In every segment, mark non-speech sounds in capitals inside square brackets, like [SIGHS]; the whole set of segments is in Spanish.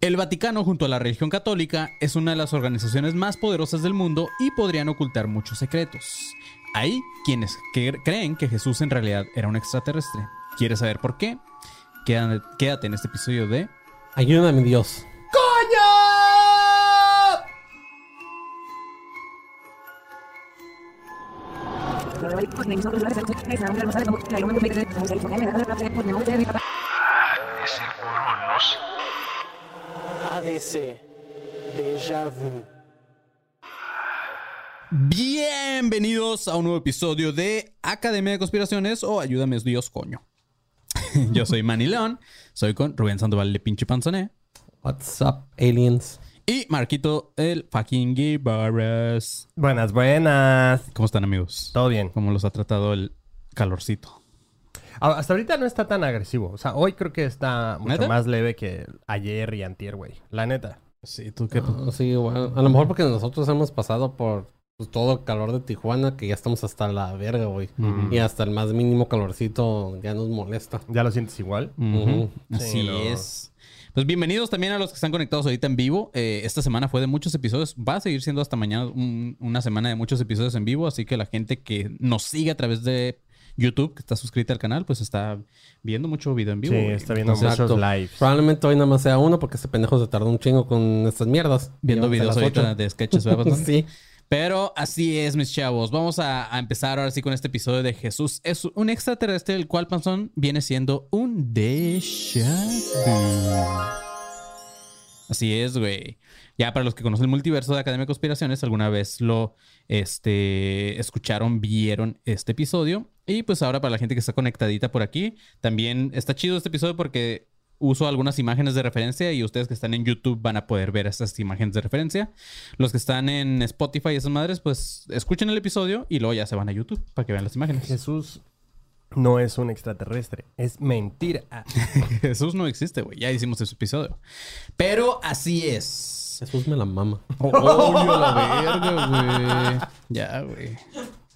El Vaticano, junto a la religión católica, es una de las organizaciones más poderosas del mundo y podrían ocultar muchos secretos. Hay quienes creen que Jesús en realidad era un extraterrestre. ¿Quieres saber por qué? Quédate, quédate en este episodio de Ayúdame, Dios. ADC. Déjà vu. Bienvenidos a un nuevo episodio de Academia de Conspiraciones o Ayúdame Dios, coño. [LAUGHS] Yo soy Manny León, soy con Rubén Sandoval de Pinche Panzoné What's up, aliens? y Marquito el fucking Gibarras. Buenas, buenas. ¿Cómo están amigos? Todo bien. ¿Cómo los ha tratado el calorcito? Hasta ahorita no está tan agresivo. O sea, hoy creo que está mucho ¿Neta? más leve que ayer y antier, güey. La neta. Sí, tú qué... Ah, sí, bueno, a lo mejor porque nosotros hemos pasado por pues, todo el calor de Tijuana, que ya estamos hasta la verga, güey. Y hasta el más mínimo calorcito ya nos molesta. ¿Ya lo sientes igual? Ujú, Ujú. Así Sí, no. es. Pues bienvenidos también a los que están conectados ahorita en vivo. Eh, esta semana fue de muchos episodios. Va a seguir siendo hasta mañana un- una semana de muchos episodios en vivo. Así que la gente que nos sigue a través de YouTube, que está suscrita al canal, pues está viendo mucho video en vivo. Sí, güey. está viendo Exacto. muchos lives. Probablemente hoy nada más sea uno porque este pendejo se tardó un chingo con estas mierdas. Viendo videos ahorita de sketches, ¿verdad? [LAUGHS] Bastón? sí. Pero así es, mis chavos. Vamos a, a empezar ahora sí con este episodio de Jesús. Es un extraterrestre, el cual Panzón viene siendo un déjà vu. Así es, güey. Ya para los que conocen el multiverso de Academia de Conspiraciones, alguna vez lo este, escucharon, vieron este episodio. Y pues ahora para la gente que está conectadita por aquí, también está chido este episodio porque uso algunas imágenes de referencia y ustedes que están en YouTube van a poder ver estas imágenes de referencia. Los que están en Spotify y esas madres, pues escuchen el episodio y luego ya se van a YouTube para que vean las imágenes. Jesús no es un extraterrestre. Es mentira. [LAUGHS] Jesús no existe, güey. Ya hicimos ese episodio. Pero así es. Jesús me la mama. Oh, la verga, güey. Ya, güey.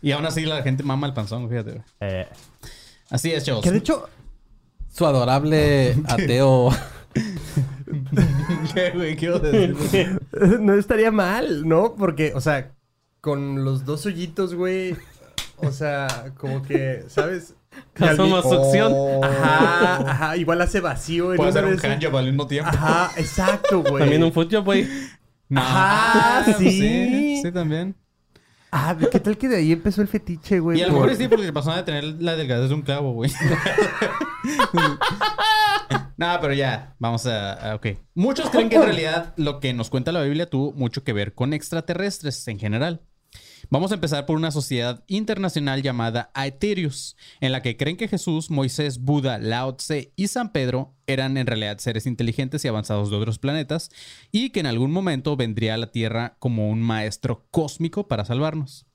Y aún así la gente mama el panzón, fíjate, güey. eh, Así es, chavos. que de hecho, Su adorable [LAUGHS] ateo. [LAUGHS] ¿Qué, güey? ¿Qué decir? no estaría mal, ¿no? Porque, o sea, con los dos hoyitos, güey. O sea, como que, ¿sabes? Causó Calvi- succión. Ajá, ajá. Igual hace vacío en Puede ser un handjob al mismo tiempo. Ajá, exacto, güey. También un fútbol, güey. No, Ajá, pues sí. sí. Sí, también. Ah, ¿qué tal que de ahí empezó el fetiche, güey? Y a lo mejor sí, porque pasó de tener la delgadez de un clavo, güey. [LAUGHS] Nada, pero ya, vamos a, a- Ok. Muchos creen que en [LAUGHS] realidad lo que nos cuenta la Biblia tuvo mucho que ver con extraterrestres en general. Vamos a empezar por una sociedad internacional llamada Aetherius, en la que creen que Jesús, Moisés, Buda, Lao Tse y San Pedro eran en realidad seres inteligentes y avanzados de otros planetas y que en algún momento vendría a la Tierra como un maestro cósmico para salvarnos.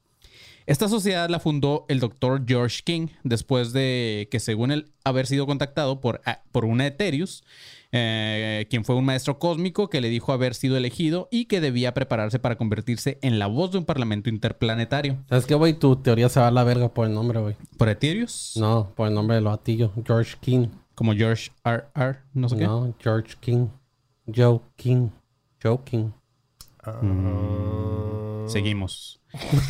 Esta sociedad la fundó el doctor George King después de que, según él, haber sido contactado por, por una Eterius, eh, quien fue un maestro cósmico que le dijo haber sido elegido y que debía prepararse para convertirse en la voz de un parlamento interplanetario. ¿Sabes qué, güey? Tu teoría se va a la verga por el nombre, güey. ¿Por Eterius? No, por el nombre de lo atillo. George King. Como George R. R. No sé qué. No, George King. Joe King. Joe King. Seguimos.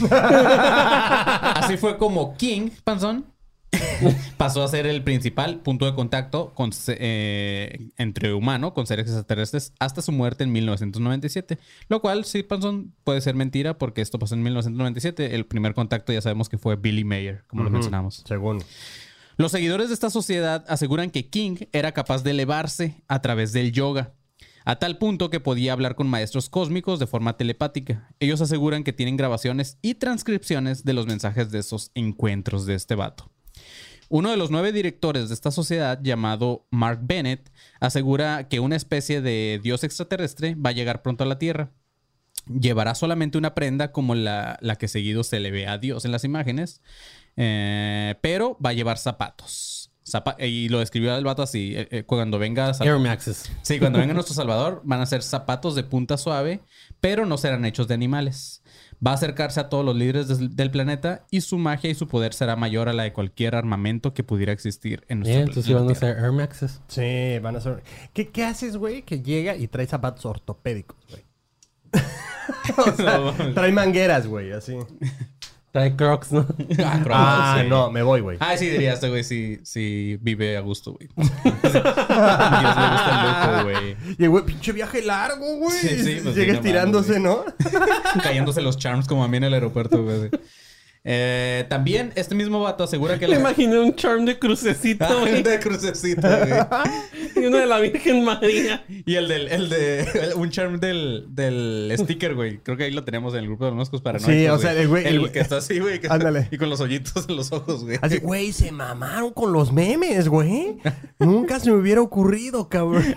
Así fue como King, Panzón, [LAUGHS] pasó a ser el principal punto de contacto con eh, entre humano con seres extraterrestres hasta su muerte en 1997. Lo cual, sí, Panzón, puede ser mentira porque esto pasó en 1997. El primer contacto ya sabemos que fue Billy Mayer, como lo mencionamos. Según. Los seguidores de esta sociedad aseguran que King era capaz de elevarse a través del yoga, a tal punto que podía hablar con maestros cósmicos de forma telepática. Ellos aseguran que tienen grabaciones y transcripciones de los mensajes de esos encuentros de este vato. Uno de los nueve directores de esta sociedad, llamado Mark Bennett, asegura que una especie de dios extraterrestre va a llegar pronto a la Tierra. Llevará solamente una prenda como la, la que seguido se le ve a Dios en las imágenes, eh, pero va a llevar zapatos. zapa- y lo describió el vato así. eh, eh, cuando venga... Sal- Air Maxes. Sí, cuando venga nuestro Salvador, van a ser zapatos de punta suave, pero no serán hechos de animales. Va a acercarse a todos los líderes des- del planeta y su magia y su poder será mayor a la de cualquier armamento que pudiera existir en nuestro Yeah, planeta. entonces sí van a ser Air Maxes. Sí, van a ser. ¿Qué, qué haces, güey? Que llega y trae zapatos ortopédicos, güey. [LAUGHS] o sea, [LAUGHS] No. trae mangueras, güey, así. Trae Crocs, ¿no? [LAUGHS] Ah, Crocs, Ah, sí. no, me voy, güey. Ah, sí, diría este güey, sí, sí vive a gusto, güey. [LAUGHS] Dios le gusta el lujo, güey. Y el güey, pinche viaje largo, güey. Sí, sí, pues, Llega sí, no estirándose, [LAUGHS] ¿no? Cayéndose los charms como a mí en el aeropuerto, güey. Eh, también este mismo vato asegura que Le la... imaginé un charm de crucecito, [LAUGHS] güey. de crucecito, güey. [LAUGHS] y uno de la Virgen María. Y el del, el de, el- un charm del, del sticker, güey. Creo que ahí lo tenemos en el grupo de los moscos paranoicos. Sí, o sea, el güey- el El güey- que está así, güey. que está- Ándale. Y con los hoyitos en los ojos, güey. Así, güey, se mamaron con los memes, güey. [LAUGHS] Nunca se me hubiera ocurrido, cabrón.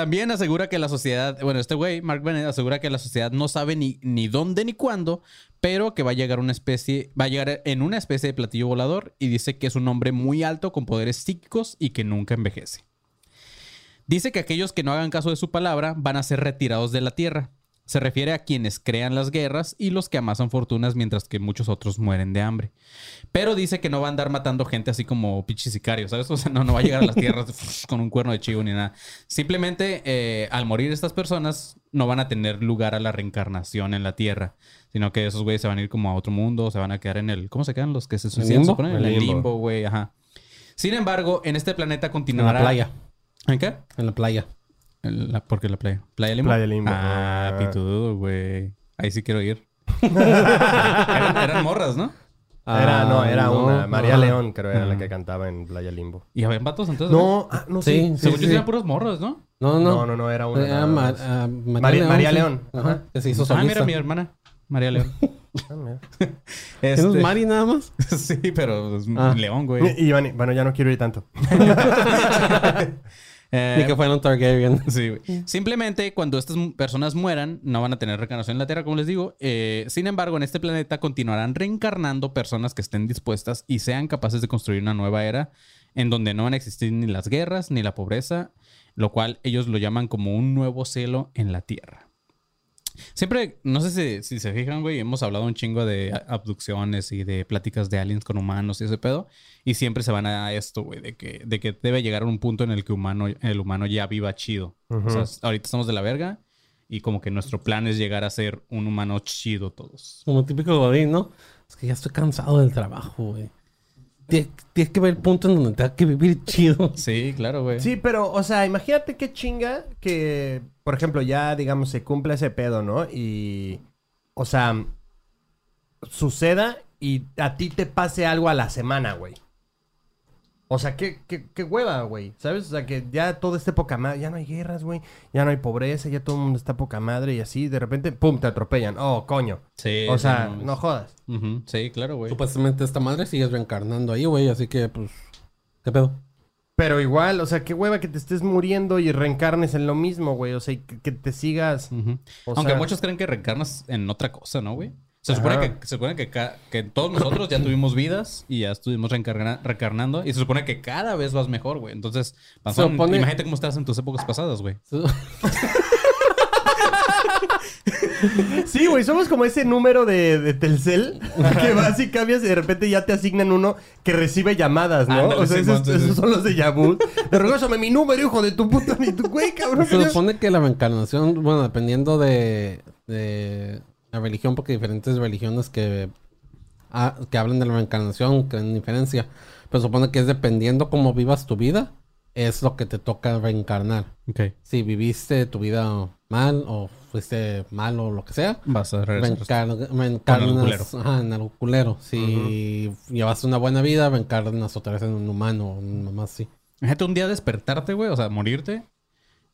También asegura que la sociedad, bueno, este güey, Mark Bennett, asegura que la sociedad no sabe ni, ni dónde ni cuándo, pero que va a llegar una especie, va a llegar en una especie de platillo volador y dice que es un hombre muy alto con poderes psíquicos y que nunca envejece. Dice que aquellos que no hagan caso de su palabra van a ser retirados de la tierra. Se refiere a quienes crean las guerras y los que amasan fortunas mientras que muchos otros mueren de hambre. Pero dice que no va a andar matando gente así como pinches sicarios, ¿sabes? O sea, no, no va a llegar a las tierras [LAUGHS] [LAUGHS] con un cuerno de chivo ni nada. Simplemente, eh, al morir estas personas, no van a tener lugar a la reencarnación en la tierra. Sino que esos güeyes se van a ir como a otro mundo, se van a quedar en el... ¿Cómo se quedan los que se suicidan? en El el limbo. güey, ajá. Sin embargo, en este planeta En continuará... la playa. ¿En qué? En la playa. La- ¿Por qué la playa? ¿Playa Limbo? Playa Limbo. Ah, Ah. pitudo, güey. Ahí sí quiero ir. [LAUGHS] eran, eran morras, ¿no? Era, no, era Ah, no. una. María. León, creo, era la Mm. que cantaba en Playa Limbo. ¿Y habían vatos entonces? No, ah, no Sí, sé. sí, Según yo sí. eran puros morros, ¿no? No, no. No, no, no, era una. Era ah, María- María sí. León. Ajá. Que se hizo Ah, solista. mira, mi hermana. María León. Ah, mira. [LAUGHS] ¿Tienes Este- Mari nada más? [LAUGHS] sí, pero es Ah. León, güey. Y Iván, bueno, ya no quiero ir tanto. Eh, Ni que fuera un Targaryen. [LAUGHS] Sí, güey. Simplemente cuando estas personas mueran, no van a tener reencarnación en la Tierra, como les digo. Eh, sin embargo, en este planeta continuarán reencarnando personas que estén dispuestas y sean capaces de construir una nueva era en donde no van a existir ni las guerras ni la pobreza, lo cual ellos lo llaman como un nuevo cielo en la Tierra. Siempre, no sé si, si se fijan, güey, hemos hablado un chingo de abducciones y de pláticas de aliens con humanos y ese pedo. Y siempre se van a esto, güey, de que, de que debe llegar a un punto en el que humano, el humano ya viva chido. O sea, ahorita estamos de la verga y como que nuestro plan es llegar a ser un humano chido todos. Como típico Godín, ¿no? Es que ya estoy cansado del trabajo, güey. Tie- Tienes que ver el punto en donde tenga que vivir [LAUGHS] chido. Sí, claro, güey. Sí, pero, o sea, imagínate qué chinga que, por ejemplo, ya, digamos, se cumpla ese pedo, ¿no? Y, o sea, suceda y a ti te pase algo a la semana, güey. O sea, qué, qué, qué hueva, güey. ¿Sabes? O sea, que ya todo esté poca madre. Ya no hay guerras, güey. Ya no hay pobreza. Ya todo el mundo está poca madre. Y así, de repente, pum, te atropellan. Oh, coño. Sí, O sea, no jodas. Sí, claro, güey. Supuestamente esta madre sigues reencarnando ahí, güey. Así que, pues, ¿qué pedo? Pero igual, o sea, qué hueva que te estés muriendo y reencarnes en lo mismo, güey. O sea, y que, que te sigas. O Aunque sea- muchos creen que reencarnas en otra cosa, ¿no, güey? Se supone, Ajá. que, se supone que, todos nosotros ya tuvimos vidas y ya estuvimos reencarna- reencarnando y se supone que cada vez vas mejor, güey. Entonces, Panzón, supone- imagínate cómo estabas en tus épocas pasadas, güey. [LAUGHS] Sí, güey, somos como ese número de, de Telcel que vas y cambias y de repente ya te asignan uno que recibe llamadas, ¿no? Ándale, o sea, esos, sí, sí. esos son los de Yabut. De regresame mi número, hijo de tu puta, ni tu güey, cabrón. Se supone que la reencarnación, bueno, dependiendo de, de la religión, porque hay diferentes religiones que, ah, que hablan de la reencarnación, que en diferencia, pero supone que es dependiendo cómo vivas tu vida, es lo que te toca reencarnar. Ok. Si viviste tu vida mal o fuiste mal o lo que sea, Vas a regresar. reencar- reencarnas culero. ajá, en algo culero. Si llevaste una buena vida, reencarnas otra vez en un humano, una más así. Imagínate un día despertarte, güey, o sea, morirte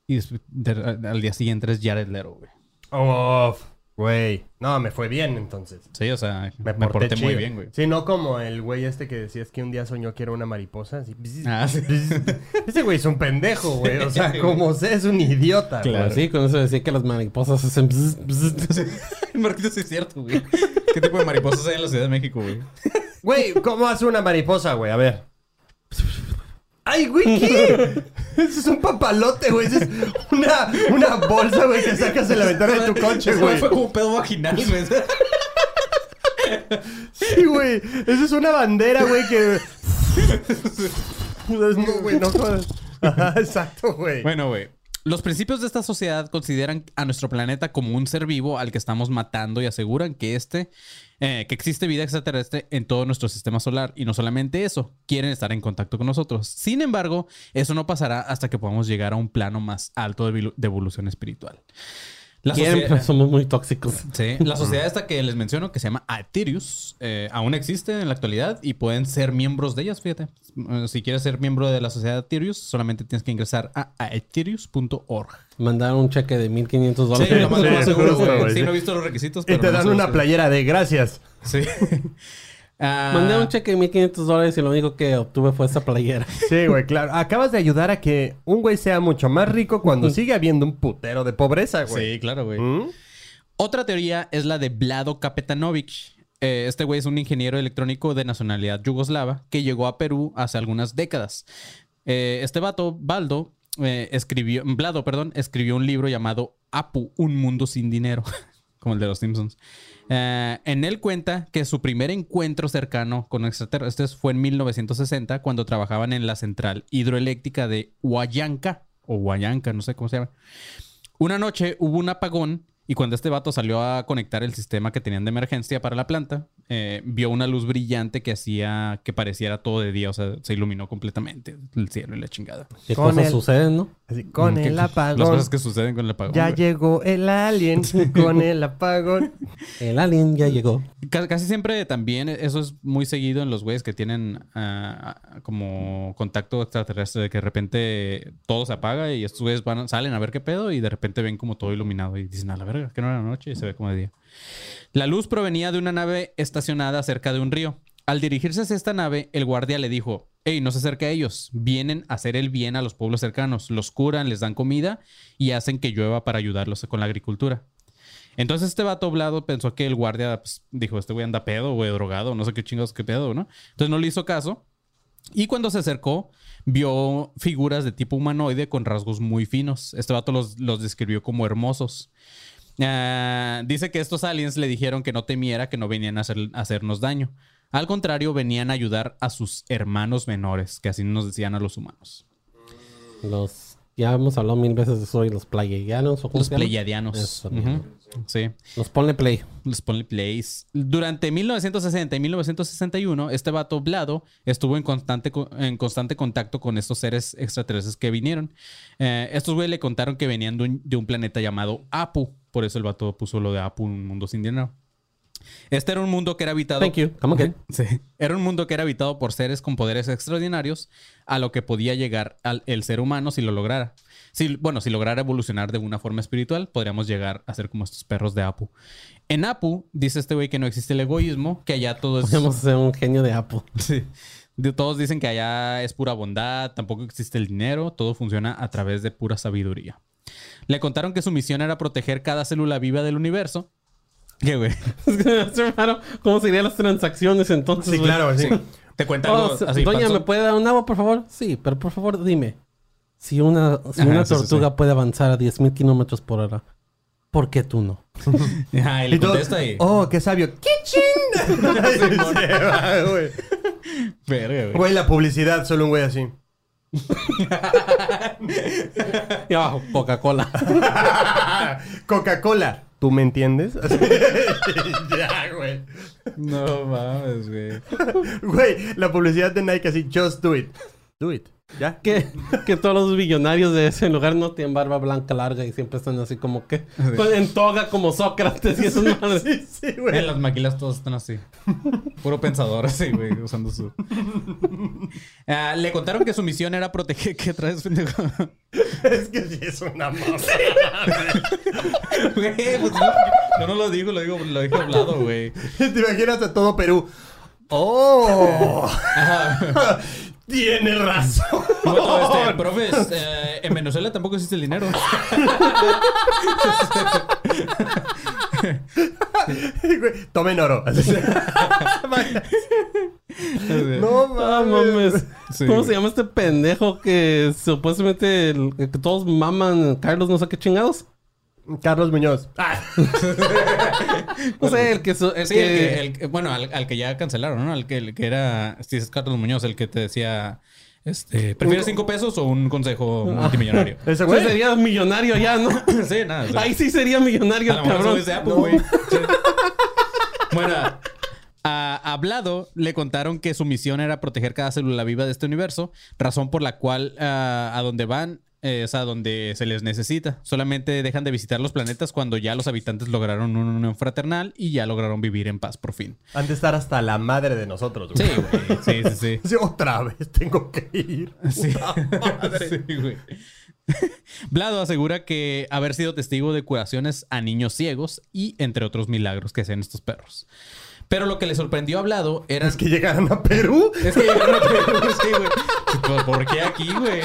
y de- al día siguiente eres Jared Leto, güey. Oh, güey. No, me fue bien entonces. Sí, o sea, Me me porté, porté, muy bien, güey. Sí, no como el güey este que decías que un día soñó que era una mariposa. así, Ah, sí. [LAUGHS] Ese güey es un pendejo, güey. O sea, Sí, como sé, es un idiota, Claro. güey. Sí, con eso decía que las mariposas hacen... bzz, bzz. [LAUGHS] Marquito, sí es cierto, güey. ¿Qué tipo de mariposas hay en la Ciudad de México, güey? Güey, ¿cómo hace una mariposa, güey? A ver. ¡Ay, güey, qué! [LAUGHS] Eso es un papalote, güey. Eso es una, una bolsa, güey, que sacas en la ventana de tu coche, güey. Fue como un pedo vaginal, güey. Sí, güey. Eso es una bandera, güey, que... [LAUGHS] No, güey, no jodas. Ajá, exacto, güey. Bueno, güey. Los principios de esta sociedad consideran a nuestro planeta como un ser vivo al que estamos matando y aseguran que este, eh, que existe vida extraterrestre en todo nuestro sistema solar. Y no solamente eso, quieren estar en contacto con nosotros. Sin embargo, eso no pasará hasta que podamos llegar a un plano más alto de, de evolución espiritual. La Siempre sociedad- somos muy tóxicos. Sí, la sociedad esta que les menciono, que se llama Aetherius, eh, aún existe en la actualidad y pueden ser miembros de ellas, fíjate. Eh, Si quieres ser miembro de la sociedad Aetherius, solamente tienes que ingresar a aetherius.org. Mandar un cheque de 1500 Sí, dólares. lo más, lo más Sí, seguro, güey. Sí, sí. no he visto los requisitos, Y te dan una sí. playera de gracias. Sí. [LAUGHS] Ah, Mandé un cheque de 1500 dólares y lo único que obtuve fue esa playera. [LAUGHS] Sí, güey, claro. Acabas de ayudar a que un güey sea mucho más rico cuando sigue habiendo un putero de pobreza, güey. Sí, claro, güey. ¿Mm? Otra teoría es la de Vlado Kapetanovich. Eh, este güey es un ingeniero electrónico de nacionalidad yugoslava que llegó a Perú hace algunas décadas. Eh, este vato, Baldo, eh, escribió, Vlado, perdón, escribió un libro llamado Apu, un mundo sin dinero, [LAUGHS] como el de los Simpsons. Eh, en él cuenta que su primer encuentro cercano con extraterrestres fue en 1960 cuando trabajaban en la central hidroeléctrica de Huayanca, o Huayanca, no sé cómo se llama. Una noche hubo un apagón y cuando este vato salió a conectar el sistema que tenían de emergencia para la planta, eh, vio una luz brillante que hacía que pareciera todo de día, o sea, se iluminó completamente el cielo y la chingada. ¿Qué Con cosas el- suceden, no? Así, con Mm, ¿qué- el Las apagón. cosas que suceden con el apagón. Ya güey. llegó el alien [LAUGHS] con el apagón. El alien ya llegó. Ca- Casi siempre también eso es muy seguido en los güeyes que tienen ah, ah, como contacto extraterrestre, de que de repente todo se apaga y estos güeyes van, salen a ver qué pedo y de repente ven como todo iluminado y dicen a la verga, que no era noche y se ve como de día. La luz provenía de una nave estacionada cerca de un río. Al dirigirse hacia esta nave, el guardia le dijo, hey, no se acerque a ellos, vienen a hacer el bien a los pueblos cercanos, los curan, les dan comida y hacen que llueva para ayudarlos con la agricultura. Entonces este vato hablado pensó que el guardia pues, dijo, este güey anda pedo, güey, drogado, no sé qué chingados, qué pedo, ¿no? Entonces no le hizo caso. Y cuando se acercó, vio figuras de tipo humanoide con rasgos muy finos. Este vato los, los describió como hermosos. Ah, dice que estos aliens le dijeron que no temiera, que no venían a, hacer- a hacernos daño. Al contrario, venían a ayudar a sus hermanos menores, que así nos decían a los humanos. Los... Ya hemos hablado mil veces de eso y los pleiadianos. ¿o Los Ujú. Sí. Los ponle play. Los Ponle Plays. Durante 1960 y 1961, este vato Blado estuvo en constante, co- en constante contacto con estos seres extraterrestres que vinieron. Eh, estos güey le contaron que venían de un, de un planeta llamado Apu. Por eso el vato puso lo de Apu, un mundo sin dinero. Este era un mundo que era habitado. Thank you. Come again. Sí. Era un mundo que era habitado por seres con poderes extraordinarios a lo que podía llegar al, el ser humano si lo lograra. Si, bueno, si lograra evolucionar de una forma espiritual, podríamos llegar a ser como estos perros de Apu. En Apu, dice este güey que no existe el egoísmo, que allá todo es... Podemos ser un genio de Apple. [LAUGHS] Sí. De- todos dicen que allá es pura bondad, tampoco existe el dinero, todo funciona a través de pura sabiduría. Le contaron que su misión era proteger cada célula viva del universo. ¿Qué, güey? [LAUGHS] Es raro. ¿Cómo serían las transacciones entonces? Sí, güey? claro, sí. [LAUGHS] Te cuenta Oh, algo se- así. Doña? ¿me puede dar un agua, por favor? Sí, pero por favor dime. Si una, si Ajá, una sí, sí, tortuga sí. puede avanzar a 10.000 kilómetros por hora, ¿por qué tú no? [LAUGHS] Ajá, y le contesta ahí. oh, qué sabio. ¡Kitchen! Se va, güey. Verga, güey. Güey, la publicidad, solo un güey así. [LAUGHS] Y abajo, Coca-Cola. [LAUGHS] Coca-Cola. ¿Tú me entiendes? [LAUGHS] ya, güey. No mames, güey. Güey, la publicidad de Nike así, just do it. Do it. ¿Ya? que, que todos los billonarios de ese lugar no tienen barba blanca larga y siempre están así como que con- en toga como Sócrates y esas madres. Sí, sí, güey. En las maquilas todos están así. Puro pensador así, güey, usando su. [LAUGHS] Ah, le contaron que su misión era proteger. ¿Qué traes, pendejo? Es que sí es una mamá. [LAUGHS] Güey, pues no, yo no lo digo, lo digo, lo dije hablado, güey. Te imaginas a todo Perú. ¡Oh! [LAUGHS] Tiene razón. Bueno, este, profes, eh, en Venezuela tampoco existe el dinero. [LAUGHS] Tomen oro. No Ah, mames. mames. Sí, ¿Cómo güey. se llama este pendejo que supuestamente el- que todos maman Carlos no sé qué chingados? Carlos Muñoz. Ah, No [LAUGHS] sé, el que... su- el Sí, que- el que- el que- bueno, al, al que ya cancelaron, ¿no? Al que, el que era, sí, es Carlos Muñoz, el que te decía, este, ¿prefieres cinco pesos o un consejo multimillonario? [LAUGHS] ese Pues güey. sería millonario ya, ¿no? [LAUGHS] sí, nada. o sea, Ahí sí sería millonario a cabrón. Apple, güey. Sí. Bueno, a Hablado le contaron que su misión era proteger cada célula viva de este universo, razón por la cual ah, a donde van eh, es a donde se les necesita. Solamente dejan de visitar los planetas cuando ya los habitantes lograron una unión fraternal y ya lograron vivir en paz por fin. Han de estar hasta la madre de nosotros, güey. Sí, güey. Sí, sí, sí. [LAUGHS] Sí, otra vez tengo que ir. [LAUGHS] Sí. [LAUGHS] Sí, güey. Blado asegura que haber sido testigo de curaciones a niños ciegos y entre otros milagros que hacen estos perros. Pero lo que le sorprendió a Blado era Es que llegaran a Perú. Es que llegaron a Perú, sí, güey. ¿Por, por qué aquí, güey?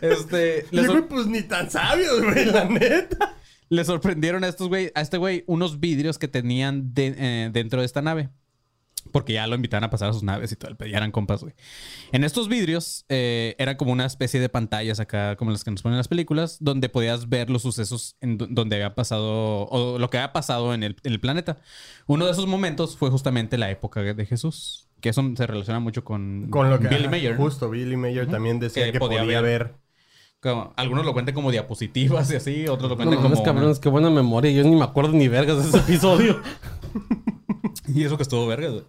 Este, [LAUGHS] sor- pues ni tan sabios, güey, la neta. le sorprendieron a estos güey, a este güey, unos vidrios que tenían de- eh, dentro de esta nave. Porque ya lo invitaban a pasar a sus naves y todo ya eran compas, güey. En estos vidrios eh, eran como una especie de pantallas acá, como las que nos ponen en las películas, donde podías ver los sucesos en donde había pasado, o lo que había pasado en el, en el planeta. Uno de esos momentos fue justamente la época de Jesús, que eso se relaciona mucho con, Con lo que. Billy Mayer. Justo, Billy Mayer también decía Que que, podía podía, ver. ver. Como- algunos lo cuentan como diapositivas y así, otros lo No cuentan mames, como... cabrones, qué buena memoria. Yo ni me acuerdo ni vergas de ese [LAUGHS] episodio. [LAUGHS] Y eso que estuvo verga, güey.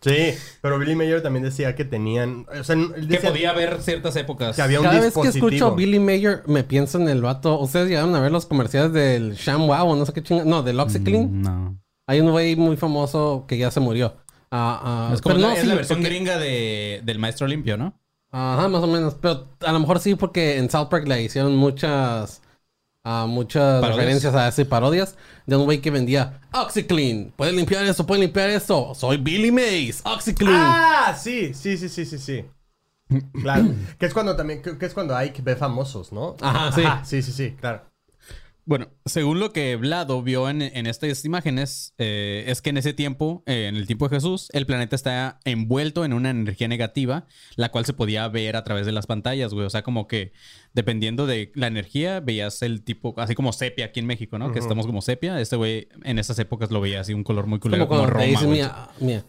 Sí, pero Billy Mayer también decía que tenían. O sea, él Que podía haber ciertas épocas. que había un Cada vez que escucho Billy Mayer, me pienso en el vato. ¿Ustedes llegaron a ver los comerciales del ShamWow o no sé qué chinga? No, del OxyClean. No. Hay un güey muy famoso que ya se murió. Ah, ah, Es como pero la, no, es sí, la versión porque- gringa de, del Maestro Limpio, ¿no? Ajá, más o menos. Pero a lo mejor sí, porque en South Park le hicieron muchas. ah, muchas ¿Parodias? referencias a ese parodias de un güey que vendía OxyClean. Puede limpiar esto, puede limpiar esto. Soy Billy Mays, OxyClean. Ah, sí, sí, sí, sí, sí, sí. Claro. [CLEARS THROAT] que es cuando también, que que es cuando Ike ve famosos, ¿no? Ajá, sí. sí, sí, sí, claro. Bueno, según lo que Vlado vio en, en estas imágenes, eh, es que en ese tiempo, eh, en el tiempo de Jesús, el planeta está envuelto en una energía negativa, la cual se podía ver a través de las pantallas, güey. O sea, como que dependiendo de la energía, veías el tipo, así como sepia aquí en México, ¿no? Que estamos como sepia. Este güey en esas épocas lo veía así, un color muy culero, como como, Roma, güey. mira, mira,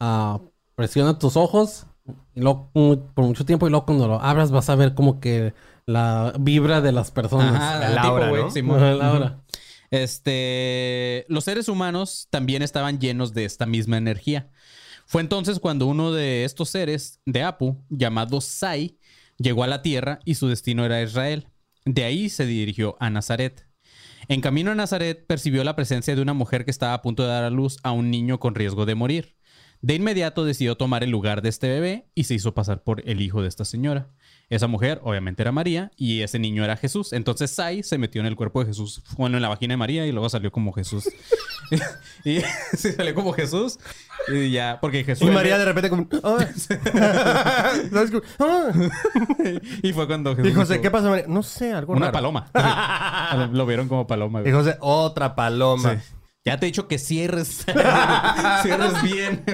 ah, presiona tus ojos y luego, mu- por mucho tiempo y luego cuando lo abras vas a ver como que la vibra de las personas. Ajá, El tipo, aura, güey, ¿no? Simón. Ajá, la aura. Este, los seres humanos también estaban llenos de esta misma energía. Fue entonces cuando uno de estos seres de Apu, llamado Sai, llegó a la tierra y su destino era Israel. De ahí se dirigió a Nazaret. En camino a Nazaret percibió la presencia de una mujer que estaba a punto de dar a luz a un niño con riesgo de morir. De inmediato decidió tomar el lugar de este bebé y se hizo pasar por el hijo de esta señora. Esa mujer obviamente era María y ese niño era Jesús. Entonces Sai se metió en el cuerpo de Jesús, bueno, en la vagina de María y luego salió como Jesús. [LAUGHS] y [LAUGHS] se salió como Jesús y ya, porque Jesús... Y María de repente como... "Ah". [LAUGHS] y fue cuando Jesús... Y José, dijo, ¿qué pasa, María? No sé, algo Una raro. paloma. Lo vieron como paloma. Y güey. José, otra paloma. Sí. Ya te he dicho que cierres. [LAUGHS] cierres bien.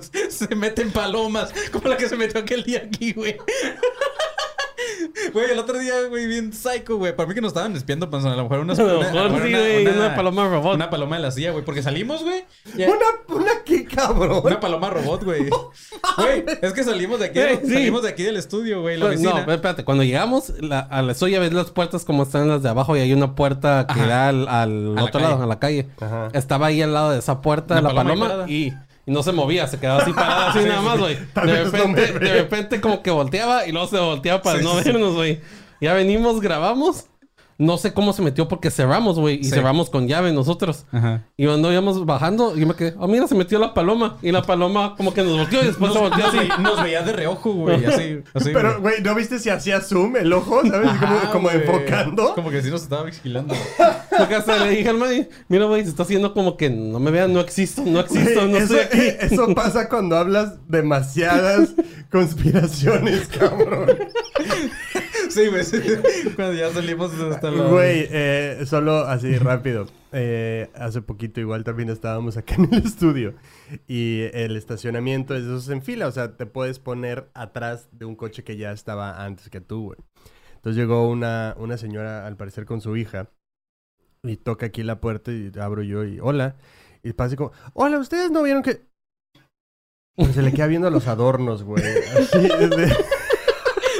[LAUGHS] se meten palomas. Como la que se metió aquel día aquí, güey. [LAUGHS] Güey, el otro día, güey, bien psycho, güey. Para mí que nos estaban espiando, pues, a lo mejor unas, A lo mejor sí, güey, una paloma robot. Una paloma de la silla, güey. Porque salimos, güey. y- Una, una qué cabrón. Una paloma robot, güey. [LAUGHS] Güey, es que salimos de aquí, sí. salimos de aquí del estudio, güey, la Pues, oficina. no, espérate, cuando llegamos, la, a la suya ves las puertas como están las de abajo y hay una puerta que Ajá. da al, al la otro lado, a la calle. Ajá. Estaba ahí al lado de esa puerta Una la paloma paloma y, y no se movía, se quedaba así parada, así [LAUGHS] Sí, nada más, güey. De no repente, de repente como que volteaba y luego se volteaba para Sí, no vernos, güey. Ya venimos, grabamos. No sé cómo se metió porque cerramos, güey. Y Sí. cerramos con llave nosotros. Ajá. Y cuando íbamos bajando, yo me quedé, oh, mira, se metió la paloma. Y la paloma como que nos volteó y después se Nos, volteó así. nos veía de reojo, güey. [LAUGHS] Así, así. Pero, güey. ¿no viste si hacía zoom el ojo? ¿Sabes? como Ajá, como enfocando. Como que sí nos estaba vigilando. Porque hasta le dije al man, mira, güey, se está haciendo como que no me vean, no existo, no existo, no eso, estoy aquí. eso [LAUGHS] pasa cuando hablas demasiadas conspiraciones, cabrón. [LAUGHS] [LAUGHS] Cuando ya salimos hasta la... Güey, eh, solo así rápido. Eh, hace poquito igual también estábamos acá en el [LAUGHS] estudio y el estacionamiento es de esos en fila, o sea, te puedes poner atrás de un coche que ya estaba antes que tú, güey. Entonces llegó una, una señora, al parecer con su hija, y toca aquí la puerta y abro yo y hola. Y pasa como, hola, ¿ustedes no vieron que...? Pues se le queda viendo los adornos, güey. Así, de-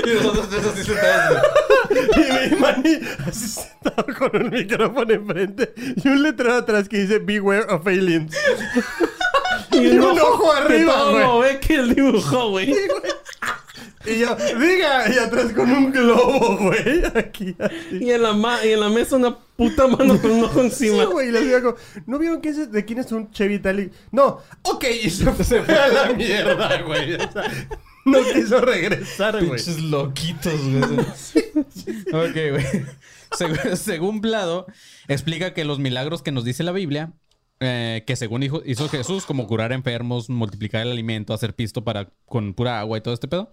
Y nosotros tres así sentados, güey. Y mi mani así sentado con un micrófono enfrente y un letrero atrás que dice Beware of aliens. [LAUGHS] y un ojo arriba, güey. lo ve que él dibujó, güey. Y yo, diga, y atrás con un globo, güey. Aquí, así. Y en la, ma- y en la mesa una puta mano con un ojo Sí, encima. güey, y le digo, ¿no vieron que es de quién es un Chevy Tali? No, ok, y se fue a la mierda, güey. O sea, [LAUGHS] no quiso regresar, güey. Pinches loquitos, güey. [LAUGHS] ok, güey. Seg- según Blado, explica que los milagros que nos dice la Biblia, eh, que según hizo, hizo Jesús, como curar enfermos, multiplicar el alimento, hacer pisto para, con pura agua y todo este pedo,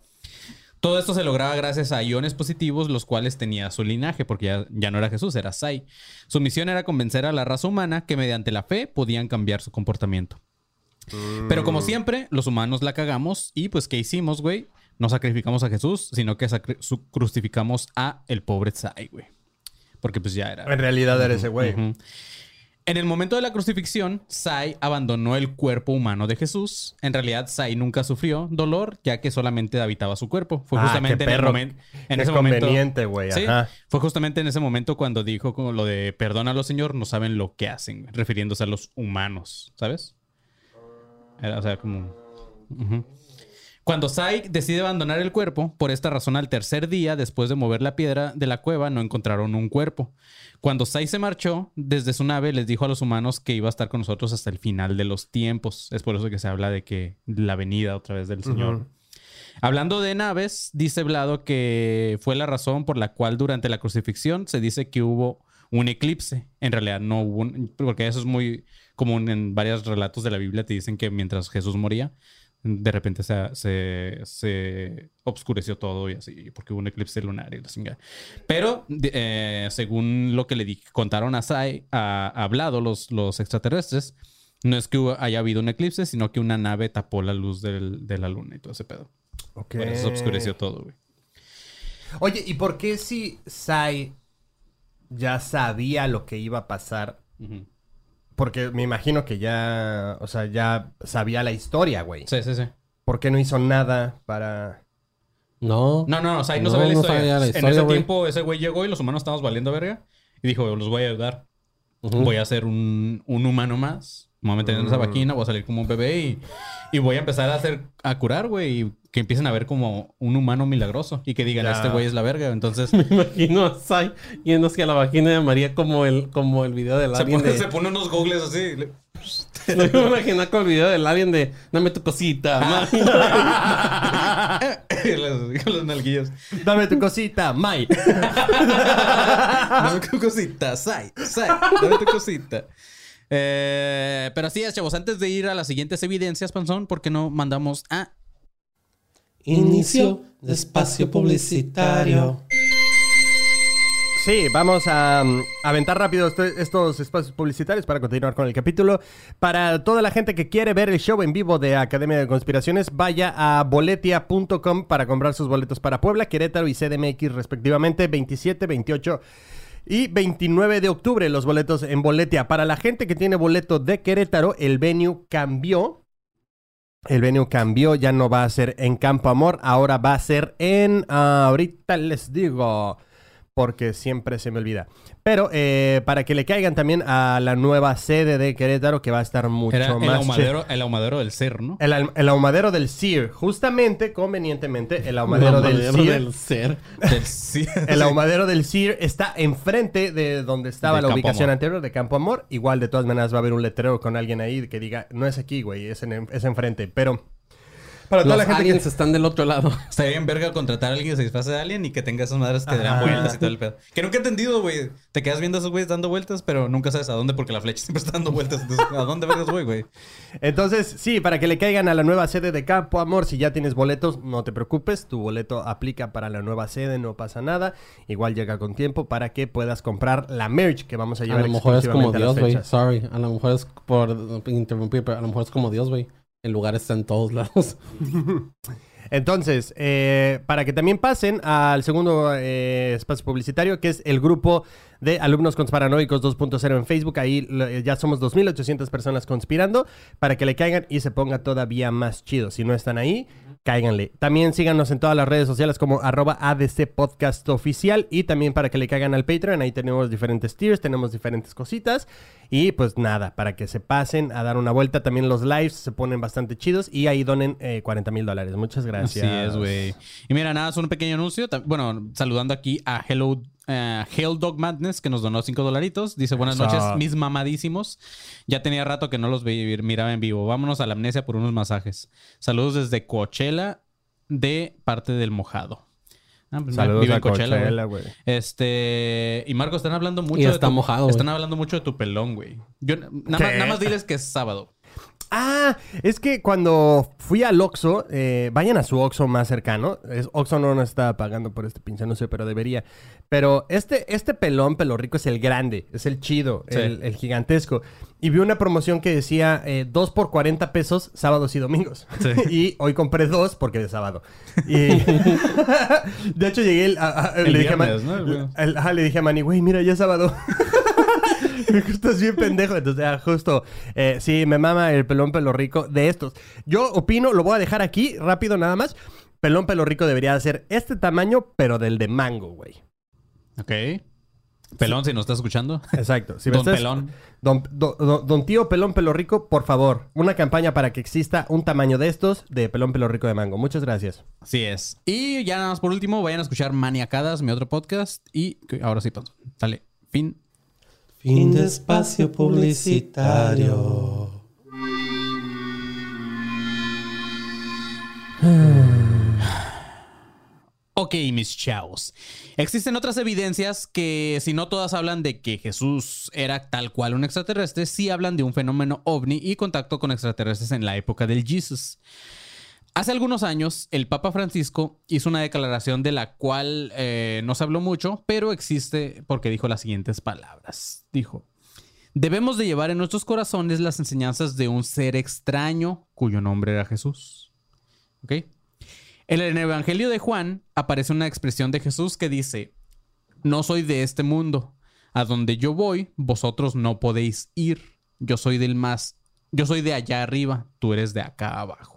todo esto se lograba gracias a iones positivos, los cuales tenía su linaje, porque ya, ya no era Jesús, era Sai. Su misión era convencer a la raza humana que mediante la fe podían cambiar su comportamiento. Pero como siempre, los humanos la cagamos y pues ¿qué hicimos, güey? No sacrificamos a Jesús, sino que crucificamos a el pobre Sai, güey. Porque pues ya era... En realidad era ese güey. En el momento de la crucifixión, Sai abandonó el cuerpo humano de Jesús. En realidad, Sai nunca sufrió dolor, ya que solamente habitaba su cuerpo. Fue Ah, justamente qué en, el perro. momen- en Qué ese momento. conveniente. Sí, Ajá. fue justamente en ese momento cuando dijo como lo de perdónalo, Señor, no saben lo que hacen, güey", refiriéndose a los humanos, ¿sabes? Era, o sea, como. Cuando Sai decide abandonar el cuerpo, por esta razón al tercer día, después de mover la piedra de la cueva, no encontraron un cuerpo. Cuando Sai se marchó, desde su nave les dijo a los humanos que iba a estar con nosotros hasta el final de los tiempos. Es por eso que se habla de que la venida otra vez del Señor. Hablando de naves, dice Blado que fue la razón por la cual durante la crucifixión se dice que hubo un eclipse. En realidad no hubo un, porque eso es muy común en varios relatos de la Biblia. Te dicen que mientras Jesús moría, de repente se, se, se obscureció todo y así, porque hubo un eclipse lunar y la chingada. Pero eh, según lo que le di- contaron a Sai, a, a Blado, los, los extraterrestres, no es que hubo- haya habido un eclipse, sino que una nave tapó la luz del- de la luna y todo ese pedo. Ok. Por eso se obscureció todo, güey. Oye, ¿y por qué si Sai ya sabía lo que iba a pasar? Porque me imagino que ya, o sea, ya sabía la historia, güey. Sí, sí, sí. ¿Por qué no hizo nada para...? No. No, no, no, o sea, ahí no, No, sabía la no historia. sabía la en historia, ese güey. tiempo ese güey llegó y los humanos estábamos valiendo verga. Y dijo, los voy a ayudar. Voy a ser un, un humano máx. Me voy a meter en esa Mm. vaquina, voy a salir como un bebé y, y voy a empezar a hacer, a curar, güey. Y que empiecen a ver como un humano milagroso. Y que digan, Ya. este güey es la verga. Entonces [LAUGHS] Me imagino a Sai yendo hacia la vagina de María como el, como el video del se alien pone, de... se pone unos googles así. le- [LAUGHS] No me imagino con el video del alien de Dame tu cosita, ma". [LAUGHS] los, los nalguillos. Dame tu cosita, Mai. Dame tu cosita, Sai, Sai, dame tu cosita. Eh, pero así es, chavos. Antes de ir a las siguientes evidencias, Panzón, ¿por qué no mandamos a Inicio de espacio publicitario. Sí, vamos a um, aventar rápido este- estos espacios publicitarios para continuar con el capítulo. Para toda la gente que quiere ver el show en vivo de Academia de Conspiraciones, vaya a boletia.com para comprar sus boletos para Puebla, Querétaro y CDMX respectivamente, 27, 28 y 29 de octubre los boletos en Boletia. Para la gente que tiene boleto de Querétaro, el venue cambió. El venue cambió, ya no va a ser en Campo Amor, ahora va a ser en... ah, ahorita les digo, porque siempre se me olvida. Pero eh, para que le caigan también a la nueva sede de Querétaro, que va a estar mucho Era el más... ahumadero, el ahumadero del ser, ¿no? El, el ahumadero del CIR. Justamente, convenientemente, el ahumadero del Ahumadero CIR. del ser. Del sí. [LAUGHS] El ahumadero del CIR está enfrente de donde estaba De la Campo ubicación Amor. anterior de Campo Amor. Igual, de todas maneras, va a haber un letrero con alguien ahí que diga, no es aquí, güey, es, en, es enfrente. Pero Para toda Los la gente aliens que... están del otro lado. [LAUGHS] Estaría bien verga contratar a alguien que se disfrace de alien y que tenga esas madres que dan Ajá. vueltas y todo el pedo. Que nunca he entendido, güey. Te quedas viendo a esos güeyes dando vueltas, pero nunca sabes a dónde porque la flecha siempre está dando vueltas. Entonces, ¿a dónde vergas voy, güey? Entonces, sí, para que le caigan a la nueva sede de Campo Amor, si ya tienes boletos, no te preocupes, tu boleto aplica para la nueva sede, no pasa nada. Igual llega con tiempo para que puedas comprar la merch que vamos a A llevar lo mejor es como a Dios, güey. Sorry. A lo mejor es por interrumpir, pero a lo mejor es como Dios, güey. El lugar está en todos lados. [LAUGHS] Entonces, eh, para que también pasen al segundo eh, espacio publicitario, que es el grupo de Alumnos Conspiranoicos 2.0 en Facebook. Ahí eh, ya somos 2.800 personas conspirando para que le caigan y se ponga todavía más chido. Si no están ahí, cáiganle. También síganos en todas las redes sociales como arroba ADC Podcast Oficial y también para que le caigan al Patreon. Ahí tenemos diferentes tiers, tenemos diferentes cositas. Y pues nada, para que se pasen a dar una vuelta. También los lives se ponen bastante chidos y ahí donen eh, 40 mil dólares. Muchas gracias. Así es, güey. Y mira, nada, es un pequeño anuncio. Bueno, saludando aquí a Hello, eh, Hell Dog Madness, que nos donó 5 dolaritos. Dice, buenas noches, mis mamadísimos. Ya tenía rato que no los veía, miraba en vivo. Vámonos a la amnesia por unos masajes. Saludos desde Coachella, de parte del mojado. Ah, pues, Saludos vive a en Coachella, Coachella, güey. güey. Este. Y Marco, están hablando mucho Y de está tu- mojado, Están hablando mucho de tu pelón, güey. Yo nada más, ¿Qué? nada más diles que es sábado. Ah, es que cuando fui al Oxxo, eh, vayan a su Oxxo más cercano. Es, Oxxo no nos está pagando por este pinche anuncio, pero debería. Pero este, este pelón, pelo rico, es el grande, es el chido, Sí. el, el gigantesco. Y vi una promoción que decía 2 por 40 pesos sábados y domingos. Sí. [LAUGHS] y hoy compré dos porque de sábado. Y [LAUGHS] [LAUGHS] de hecho llegué, el- a- a- El le, dije a viernes, Man- ¿no? El- el- ajá, le dije a Manny, güey, mira, ya es sábado. [LAUGHS] Estás bien pendejo. Entonces, ah, justo, eh, sí, me mama el pelón pelo rico de estos. Yo opino, lo voy a dejar aquí, rápido nada más. Pelón pelo rico debería ser este tamaño, pero del de mango, güey. Ok. Pelón, si nos estás escuchando. Exacto. Si [LAUGHS] Don estás- Pelón. Don, don- don- don tío pelón pelo rico, por favor, una campaña para que exista un tamaño de estos de pelón pelo rico de mango. Muchas gracias. Así es. Y ya nada más por último, vayan a escuchar Maniacadas, mi otro podcast. Y ahora sí. Dale, fin. Fin de espacio publicitario. [SIGHS] Ok, mis chavos. Existen otras evidencias que, si no todas hablan de que Jesús era tal cual un extraterrestre, sí hablan de un fenómeno ovni y contacto con extraterrestres en la época del Jesus. Hace algunos años, el Papa Francisco hizo una declaración de la cual eh, no se habló mucho, pero existe porque dijo las siguientes palabras. Dijo, debemos de llevar en nuestros corazones las enseñanzas de un ser extraño cuyo nombre era Jesús. En el Evangelio de Juan aparece una expresión de Jesús que dice, no soy de este mundo, a donde yo voy, vosotros no podéis ir, yo soy del más, yo soy de allá arriba, tú eres de acá abajo.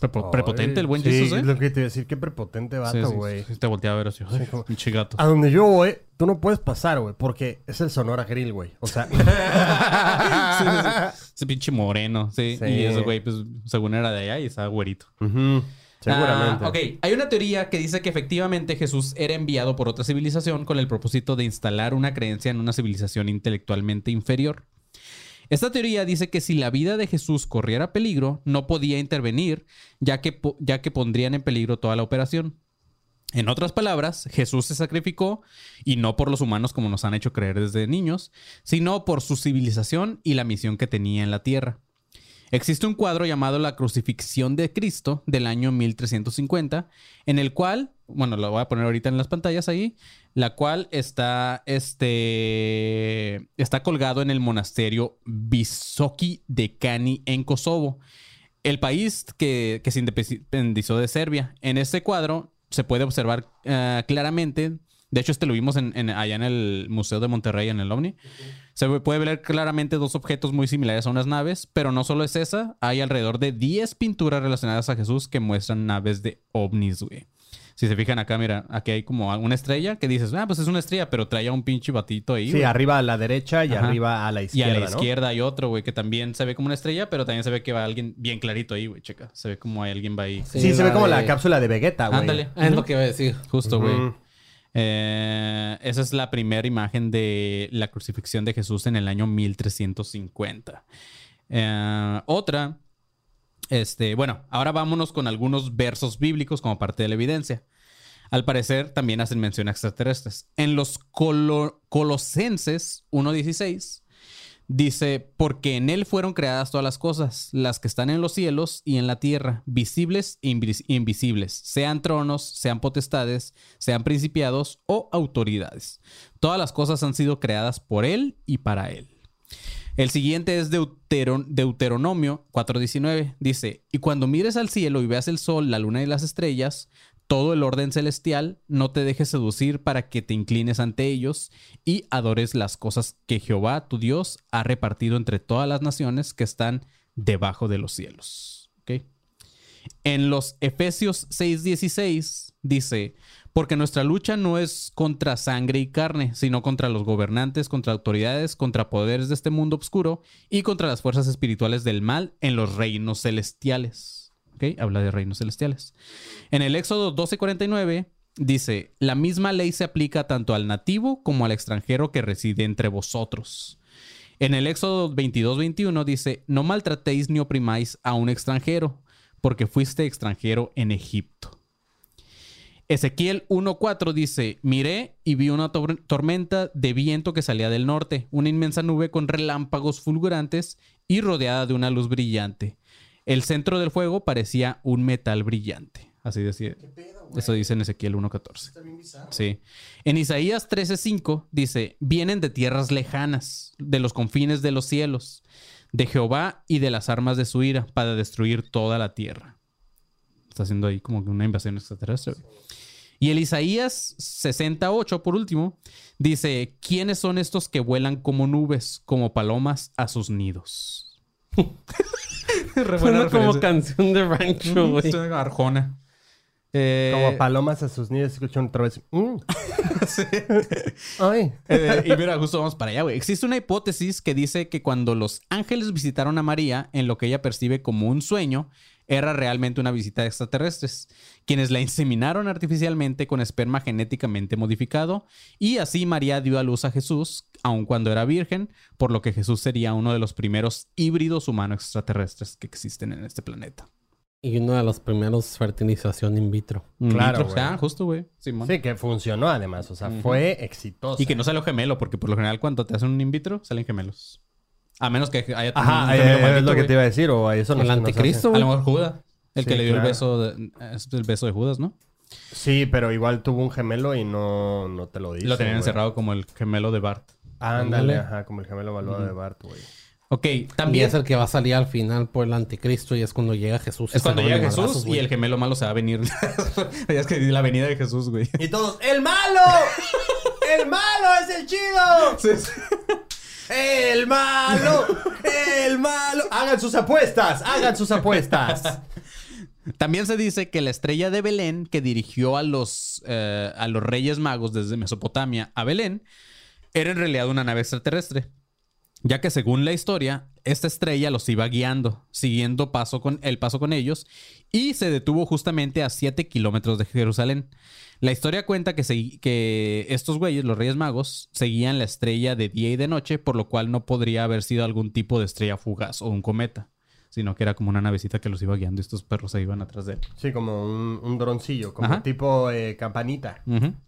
Prepo- prepotente el buen sí, Jesús, ¿eh? lo que te iba a decir. Qué prepotente Sí, vato, sí, güey. sí, te volteaba a ver así, [LAUGHS] pinche gato. A donde yo voy, tú no puedes pasar, güey, porque es el Sonora Grill, güey. O sea, [LAUGHS] Sí, sí, sí. Ese pinche moreno, sí. Sí. Y ese güey, pues, según era de allá y estaba güerito. Seguramente. Ah, ok, hay una teoría que dice que efectivamente Jesús era enviado por otra civilización con el propósito de instalar una creencia en una civilización intelectualmente inferior. Esta teoría dice que si la vida de Jesús corriera peligro, no podía intervenir, ya que, ya que pondrían en peligro toda la operación. En otras palabras, Jesús se sacrificó, y no por los humanos como nos han hecho creer desde niños, sino por su civilización y la misión que tenía en la tierra. Existe un cuadro llamado La Crucifixión de Cristo del año 1350, en el cual, bueno, lo voy a poner ahorita en las pantallas ahí, la cual está, este, está colgado en el monasterio Visoki de Kani en Kosovo, el país que, se independizó de Serbia. En este cuadro se puede observar eh, claramente, de hecho este lo vimos en- allá en el Museo de Monterrey, en el OVNI, se puede ver claramente dos objetos muy similares a unas naves, pero no solo es esa, hay alrededor de 10 pinturas relacionadas a Jesús que muestran naves de ovnis, güey. Si se fijan acá, mira, aquí hay como una estrella que dices, ah, pues es una estrella, pero trae a un pinche batito ahí. Sí, arriba a la derecha y Ajá. arriba a la Y izquierda, a la ¿no? izquierda hay otro, güey, que también se ve como una estrella, pero también se ve que va alguien bien clarito ahí, güey, checa. Se ve como hay alguien va ahí. Sí, se ve como la cápsula de Vegeta, güey. Ándale. Es lo que iba a decir. Justo, güey. Eh, esa es la primera imagen de la crucifixión de Jesús en el año 1350. Eh, otra Este, bueno, ahora vámonos con algunos versos bíblicos como parte de la evidencia. Al parecer también hacen mención a extraterrestres. En los Colo- Colosenses 1.16 dice, porque en él fueron creadas todas las cosas, las que están en los cielos y en la tierra, visibles e invis- invisibles, sean tronos, sean potestades, sean principiados o autoridades. Todas las cosas han sido creadas por él y para él. El siguiente es Deuteron- Deuteronomio 4:19. Dice, y cuando mires al cielo y veas el sol, la luna y las estrellas, todo el orden celestial, no te dejes seducir para que te inclines ante ellos y adores las cosas que Jehová, tu Dios, ha repartido entre todas las naciones que están debajo de los cielos. ¿Ok? En los Efesios 6:16 dice, porque nuestra lucha no es contra sangre y carne, sino contra los gobernantes, contra autoridades, contra poderes de este mundo oscuro y contra las fuerzas espirituales del mal en los reinos celestiales. ¿Ok? Habla de reinos celestiales. En el Éxodo 12:49 dice, la misma ley se aplica tanto al nativo como al extranjero que reside entre vosotros. En el Éxodo 22:21 dice, no maltratéis ni oprimáis a un extranjero, porque fuiste extranjero en Egipto. Ezequiel 1.4 dice, miré y vi una tor- tormenta de viento que salía del norte, una inmensa nube con relámpagos fulgurantes y rodeada de una luz brillante. El centro del fuego parecía un metal brillante. Así decía. Eso dice en Ezequiel 1.14. Sí. En Isaías 13:5 dice, vienen de tierras lejanas, de los confines de los cielos, de Jehová y de las armas de su ira, para destruir toda la tierra. Está haciendo ahí como que una invasión extraterrestre. Y el Isaías 68, por último, dice, ¿quiénes son estos que vuelan como nubes, como palomas a sus nidos? [LAUGHS] Suena como canción de rancho, güey. Suena Arjona. Eh, Como palomas a sus nidos, escuchan otra vez. Mm. [LAUGHS] [LAUGHS] Ay. Eh, y mira, justo vamos para allá, güey. Existe una hipótesis que dice que cuando los ángeles visitaron a María, en lo que ella percibe como un sueño, era realmente una visita de extraterrestres, quienes la inseminaron artificialmente con esperma genéticamente modificado, y así María dio a luz a Jesús, aun cuando era virgen, por lo que Jesús sería uno de los primeros híbridos humanos extraterrestres que existen en este planeta. Y uno de los primeros fertilización in vitro. Claro. Ah, justo, güey. Simón. Sí, que funcionó además. O sea, fue exitoso. Y que no salió gemelo, porque por lo general cuando te hacen un in vitro, salen gemelos. A menos que haya tenido Ajá, un eh, gemelo es maldito, lo que te iba a decir. O eso no El anticristo, A lo mejor Judas. El Sí, que le dio claro. el beso de, el beso de Judas, ¿no? Sí, pero igual tuvo un gemelo y no, no te lo dice. lo tenían encerrado como el gemelo de Bart. Ándale, Ándale. ajá, como el gemelo evaluado de Bart, güey. Ok, Y también es el que va a salir al final por el anticristo y es cuando llega Jesús. es cuando llega Jesús y el gemelo malo se va a venir. [LAUGHS] es que la venida de Jesús, güey. Y todos, ¡el malo! [LAUGHS] ¡El malo es el chido! ¡El malo! ¡El malo! Hagan sus apuestas, hagan sus apuestas. También se dice que la estrella de Belén que dirigió a los, eh, a los reyes magos desde Mesopotamia a Belén era en realidad una nave extraterrestre. Ya que según la historia, esta estrella los iba guiando, siguiendo paso con, el paso con ellos, y se detuvo justamente a 7 kilómetros de Jerusalén. La historia cuenta que, que estos güeyes, los Reyes Magos, seguían la estrella de día y de noche, por lo cual no podría haber sido algún tipo de estrella fugaz o un cometa, sino que era como una navecita que los iba guiando y estos perros se iban atrás de él. Sí, como un, un droncillo, como Ajá. tipo eh, campanita.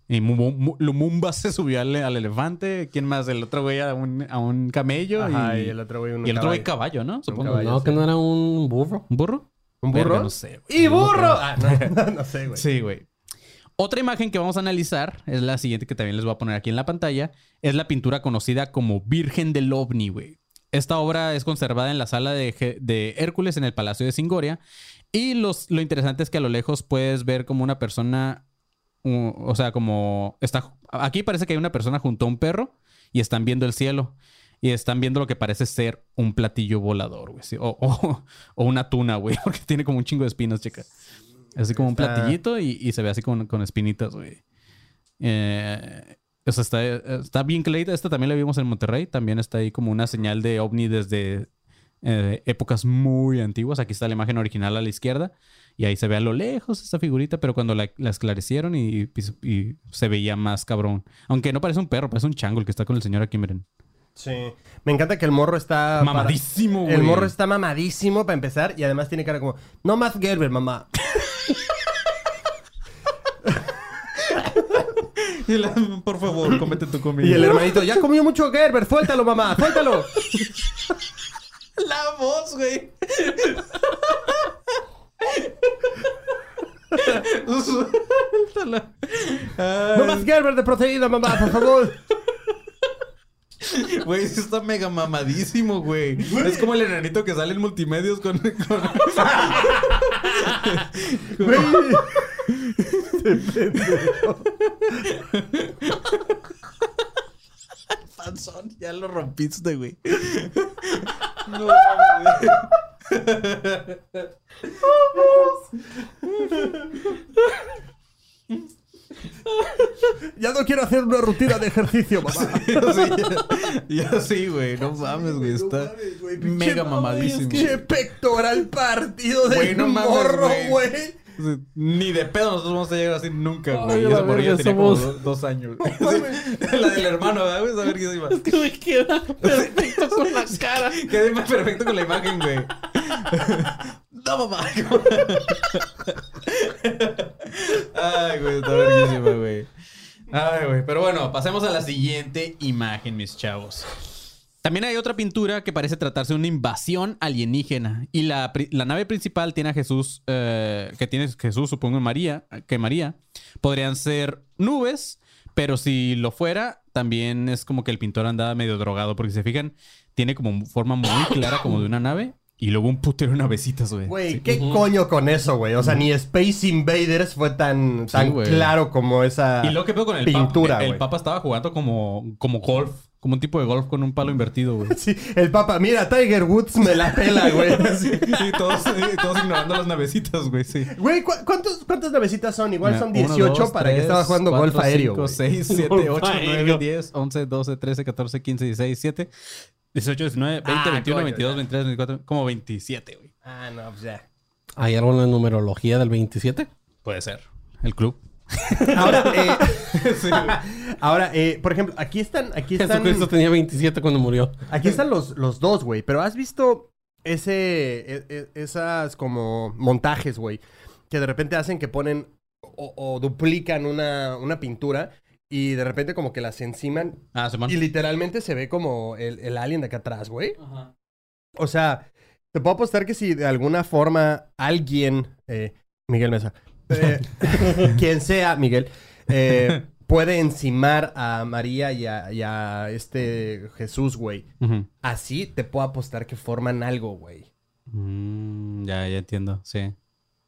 Y Mu- Mu- Lumumba se subió al, al elefante. ¿Quién más? El otro güey a un, a un camello. Ajá, y, y el otro güey un y el otro güey caballo. ¿no? Supongo. caballo. No, que no era un burro. ¿Un burro? ¿Un burro? Verga, no sé. güey. ¡Y burro! Ah, no, [LAUGHS] no, no sé, güey. Sí, güey. Otra imagen que vamos a analizar es la siguiente que también les voy a poner aquí en la pantalla. Es la pintura conocida como Virgen del OVNI, güey. Esta obra es conservada en la sala de, Hércules en el Palacio de Singoria. Y lo interesante es que a lo lejos puedes ver como una persona, o sea, como está... Aquí parece que hay una persona junto a un perro y están viendo el cielo. Y están viendo lo que parece ser un platillo volador, güey. [LAUGHS] o- o una tuna, güey. [LAUGHS] Porque tiene como un chingo de espinas, chica. Así como un platillito y, y se ve así con, con espinitas, güey. Eh, o sea, está, está bien clarita. Esta también la vimos en Monterrey. También está ahí como una señal de ovni desde eh, épocas muy antiguas. Aquí está la imagen original a la izquierda. Y ahí se ve a lo lejos esta figurita, pero cuando la, la esclarecieron y, y se veía más cabrón. Aunque no parece un perro, parece un chango el que está con el señor aquí, miren. Sí. Me encanta que el morro está... Mamadísimo, güey. El morro está mamadísimo para empezar y además tiene cara como... No más Gerber, mamá. [LAUGHS] Y Por favor, cómete tu comida. Y el hermanito, ya comió mucho Gerber, suéltalo, mamá, suéltalo. La voz, güey. Suéltala. No más Gerber de proteína, mamá, por favor. [LAUGHS] Güey, sí está mega mamadísimo, güey. Es como el enanito que sale en multimedios con... con- Güey. panzón. Ya lo rompiste, güey. No, Ya no quiero hacer una rutina de ejercicio, mamá. [LAUGHS] Sí, yo sí, güey. No mames, güey. Está mega mamadísimo. Che pectoral partido de no morro, güey. Ni de pedo nosotros vamos a llegar así nunca, güey. Esa morrilla tenía como somos- dos, dos años. [LAUGHS] Sí. La del hermano, ¿verdad, güey? Esa verguísima. Es que me queda [LAUGHS] perfecto con la cara. Quedé más perfecto con la imagen, güey. No, mamá. Ay, güey, está verguísima, güey. Ay, güey. Pero bueno, pasemos a la siguiente imagen, mis chavos. También hay otra pintura que parece tratarse de una invasión alienígena. Y la, la nave principal tiene a Jesús, eh, que tiene Jesús, supongo, María, que María. Podrían ser nubes, pero si lo fuera, también es como que el pintor andaba medio drogado. Porque si se fijan, tiene como forma muy clara como de una nave. Y luego un putero de navecitas, güey. Güey, Sí. ¿qué coño con eso, güey? O sea, ni Space Invaders fue tan, tan claro como esa Y lo que veo con el pintura, Papa, el güey. Papa estaba jugando como, como golf, como un tipo de golf con un palo invertido, güey. [LAUGHS] Sí, el papa, mira, Tiger Woods me la pela, güey. [LAUGHS] Así. Y todos, y todos ignorando las navecitas, güey, sí. Güey, ¿cu- cuántos, ¿cuántas navecitas son? Igual son Uno, 18 dos, para que tres, estaba jugando cuatro, golf aéreo. cinco, güey. 6, 7, [LAUGHS] Golf 8, 9, aéreo. 10, 11, 12, 13, 14, 15, 16, 17, 18, 19, 20, Ah, 21, coño, 22, ya. 23, 24, como 27, güey. Ah, no, pues ya. ¿Hay algo en la numerología del 27? Puede ser. El club. [LAUGHS] Ahora, eh, [LAUGHS] ahora eh, por ejemplo, aquí están, aquí están, Jesucristo tenía 27 cuando murió. aquí están los, los dos, güey. Pero has visto ese, e- e- esas como montajes, güey, que de repente hacen que ponen o, o duplican una, una pintura y de repente como que las enciman Ah, Simón. y literalmente se ve como el, el alien de acá atrás, güey. O sea, te puedo apostar que si de alguna forma alguien, eh, Miguel Mesa, eh, [LAUGHS] [LAUGHS] quien sea, Miguel, eh, puede encimar a María y a, y a este Jesús, güey. Así te puedo apostar que forman algo, güey. Mm, ya, ya entiendo, sí.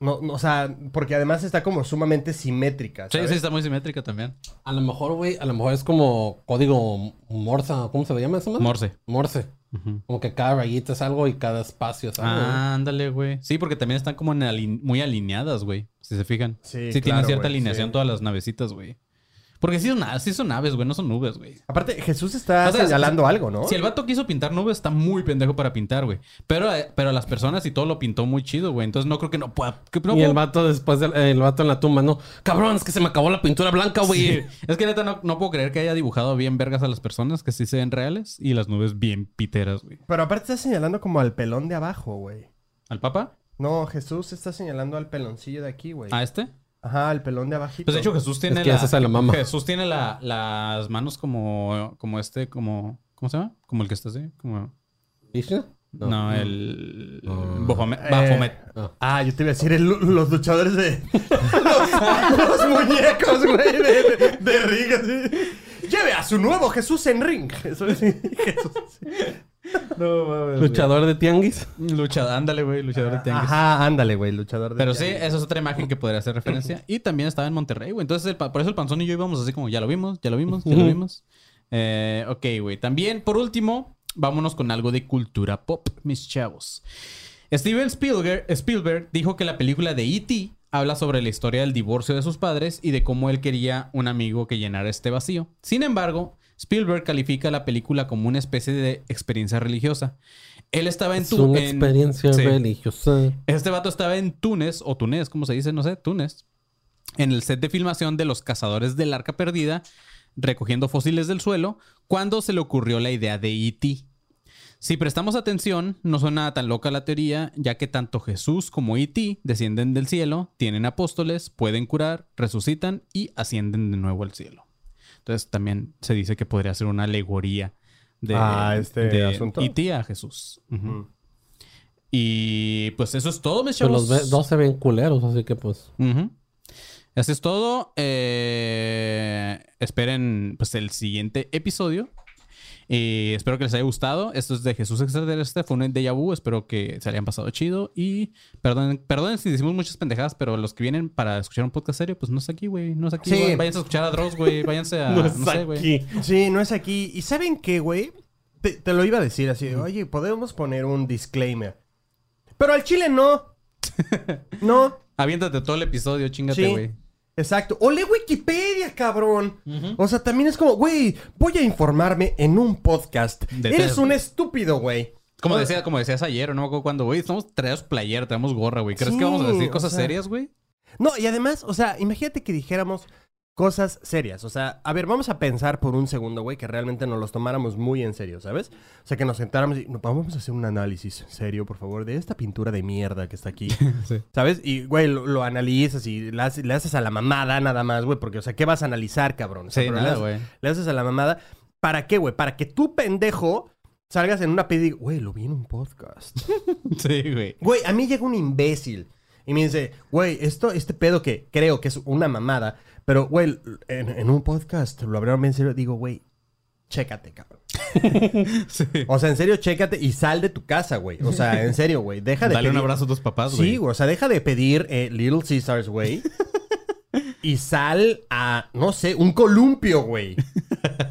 No, no, o sea, porque además está como sumamente simétrica. Sí, ¿sabes? sí, está muy simétrica también. A lo mejor, güey, a lo mejor es como código Morse, ¿cómo se le llama eso, man? Morse. Morse. Como que cada rayita es algo y cada espacio es algo. Ah, ándale, güey. Sí, porque también están como en muy alineadas, güey. Si se fijan. Sí, Sí, tienen claro, cierta alineación sí. todas las navecitas, güey. Porque sí son, sí son naves, güey, no son nubes, güey. Aparte, Jesús está O sea, señalando si- algo, ¿no? Si el vato quiso pintar nubes, está muy pendejo para pintar, güey. Pero, eh, pero las personas y todo lo pintó muy chido, güey. Entonces no creo que no pueda. que no y el vato después del el vato en la tumba, no. Cabrón, es que se me acabó la pintura blanca, güey. Sí. Es que neta no, no puedo creer que haya dibujado bien vergas a las personas que sí se ven reales y las nubes bien piteras, güey. Pero aparte está señalando como al pelón de abajo, güey. ¿Al papa? No, Jesús está señalando al peloncillo de aquí, güey. ¿A este? Ajá, al pelón de abajito. Pues de hecho Jesús tiene Es que la, esa se la mama. Jesús tiene la- las manos como como este como ¿cómo se llama? Como el que está así, como ¿Vishnu? no, el No. Bafomet, Eh, Bafomet. Ah, yo te iba a decir el- los luchadores de. los, [LAUGHS] los muñecos, güey, de, de, de ring. así. Lleve a su nuevo Jesús en ring. Eso es [LAUGHS] Jesús. No mames. Luchador de tianguis. Luchador, ándale, güey, luchador de tianguis. Ajá, ándale, güey, luchador de. Pero sí, tianguis. esa es otra imagen que podría hacer referencia. Y también estaba en Monterrey, güey. Entonces, el pa- por eso el panzón y yo íbamos así como, ya lo vimos, ya lo vimos, ya lo vimos. Eh, ok, güey. También, por último, vámonos con algo de cultura pop, mis chavos. Steven Spielberg, Spielberg dijo que la película de E.T. habla sobre la historia del divorcio de sus padres y de cómo él quería un amigo que llenara este vacío. Sin embargo, Spielberg califica la película como una especie de experiencia religiosa. Él estaba en Es tu- una en- experiencia sí. religiosa. Este vato estaba en Túnez, o Túnez, como se dice, no sé, Túnez, en el set de filmación de Los Cazadores del Arca Perdida recogiendo fósiles del suelo cuando se le ocurrió la idea de E.T. Si prestamos atención, no suena tan loca la teoría, ya que tanto Jesús como E.T. descienden del cielo, tienen apóstoles, pueden curar, resucitan y ascienden de nuevo al cielo. Entonces también se dice que podría ser una alegoría de, Ah, este de asunto. E.T. a Jesús. Ujú. Mm. Y pues eso es todo, mis Pues chavos. los ve- dos se ven culeros, así que pues. Eso es todo. Eh, esperen pues el siguiente episodio. Y espero que les haya gustado. Esto es de Jesús Extraterrestre. Fue un déjà vu. Espero que se hayan pasado chido. Y perdonen, perdonen si decimos muchas pendejadas, pero los que vienen para escuchar un podcast serio, pues no es aquí, güey. No es aquí. Sí. güey. Váyanse a escuchar a Dross, güey. Váyanse a. [LAUGHS] No, sé, güey. Sí, no es aquí. ¿Y saben qué, güey? Te, te lo iba a decir así. Oye, podemos poner un disclaimer. Pero al chile no. [LAUGHS] No. Aviéntate todo el episodio, chingate, Sí. Exacto. O lee Wikipedia, cabrón. O sea, también es como, güey, voy a informarme en un podcast. De Eres un estúpido, güey. Como, decía, como decías ayer, no cuándo, güey. Estamos traemos playera, traemos gorra, güey. ¿Crees Sí, que vamos a decir o cosas sea, serias, güey? No, y además, o sea, imagínate que dijéramos cosas serias. O sea, a ver, vamos a pensar por un segundo, güey, que realmente nos los tomáramos muy en serio, ¿sabes? O sea, que nos sentáramos y no, vamos a hacer un análisis serio, por favor, de esta pintura de mierda que está aquí. [LAUGHS] Sí. ¿Sabes? Y, güey, lo, lo analizas y le haces, le haces a la mamada nada más, güey, porque, o sea, ¿qué vas a analizar, cabrón? O sea, Sí, nada, güey. Le haces a la mamada. ¿Para qué, güey? Para que tú, pendejo, salgas en una pedi y güey, lo vi en un podcast. [LAUGHS] Sí, güey. Güey, a mí llega un imbécil y me dice, güey, esto, este pedo que creo que es una mamada, pero, güey, en, en un podcast lo hablaron bien en serio. Digo, güey, chécate, cabrón. [LAUGHS] Sí. O sea, en serio, chécate y sal de tu casa, güey. O sea, en serio, güey, deja de Dale un abrazo a tus papás, güey. Sí, güey, o sea, deja de pedir eh, Little Caesars, güey. [LAUGHS] y sal a, no sé, un columpio, güey.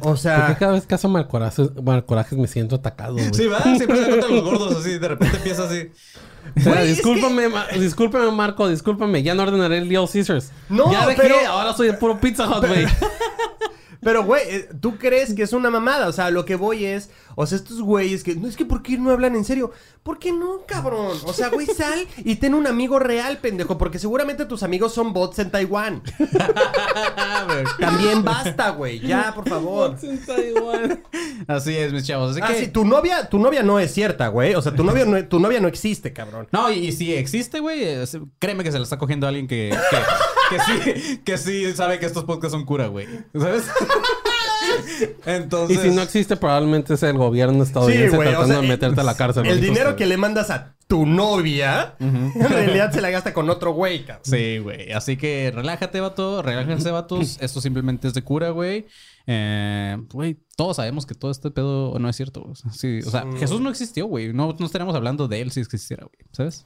O ¿Por qué sea, cada vez que hace malcorajes, malcorajes me siento atacado, güey? Sí, va, siempre se [LAUGHS] cuentan los gordos así, de repente empieza así. O sea, Güey, es discúlpame, Ma- discúlpame, Marco, discúlpame. Ya no ordenaré el Little Caesars. No, ya dejé, pero- ahora soy de puro Pizza Hut, güey. [LAUGHS] Pero, güey, eh, tú crees que es una mamada. O sea, lo que voy es. O sea, estos güeyes que. No es que ¿por qué no hablan en serio? ¿Por qué no, cabrón? O sea, güey, sal y ten un amigo real, pendejo. Porque seguramente tus amigos son bots en Taiwán. [LAUGHS] También basta, güey. Ya, por favor. Así es, mis chavos. Así Ah, que... sí, tu novia, tu novia no es cierta, güey. O sea, tu novia no, tu novia no existe, cabrón. No, y, y si existe, güey, créeme que se la está cogiendo alguien que, que, que sí, que sí sabe que estos podcasts son cura, güey. ¿Sabes? [LAUGHS] Y Entonces... si no existe, probablemente es el gobierno estadounidense tratando sea, de meterte a la cárcel. El dinero que le mandas a tu novia, [LAUGHS] en realidad se la gasta con otro güey, cabrón. Sí, güey. Así que relájate, vato. Relájense, vatos. [CLEARS THROAT] Esto simplemente es de cura, güey. Eh, Güey, todos sabemos que todo este pedo no es cierto. O sea, sí, o sea Jesús no existió, güey. No, no estaríamos hablando de él si existiera, güey. ¿Sabes?